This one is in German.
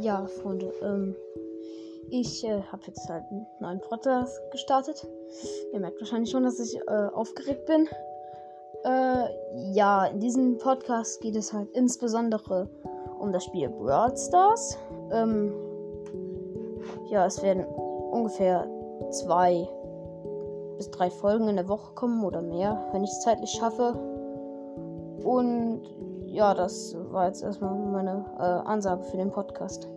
Ja, Freunde, ähm, ich äh, habe jetzt halt einen neuen Podcast gestartet. Ihr merkt wahrscheinlich schon, dass ich äh, aufgeregt bin. Äh, ja, in diesem Podcast geht es halt insbesondere um das Spiel Brawl Stars. Ähm, ja, es werden ungefähr zwei bis drei Folgen in der Woche kommen oder mehr, wenn ich es zeitlich schaffe. Und ja, das war jetzt erstmal meine äh, Ansage für den Podcast.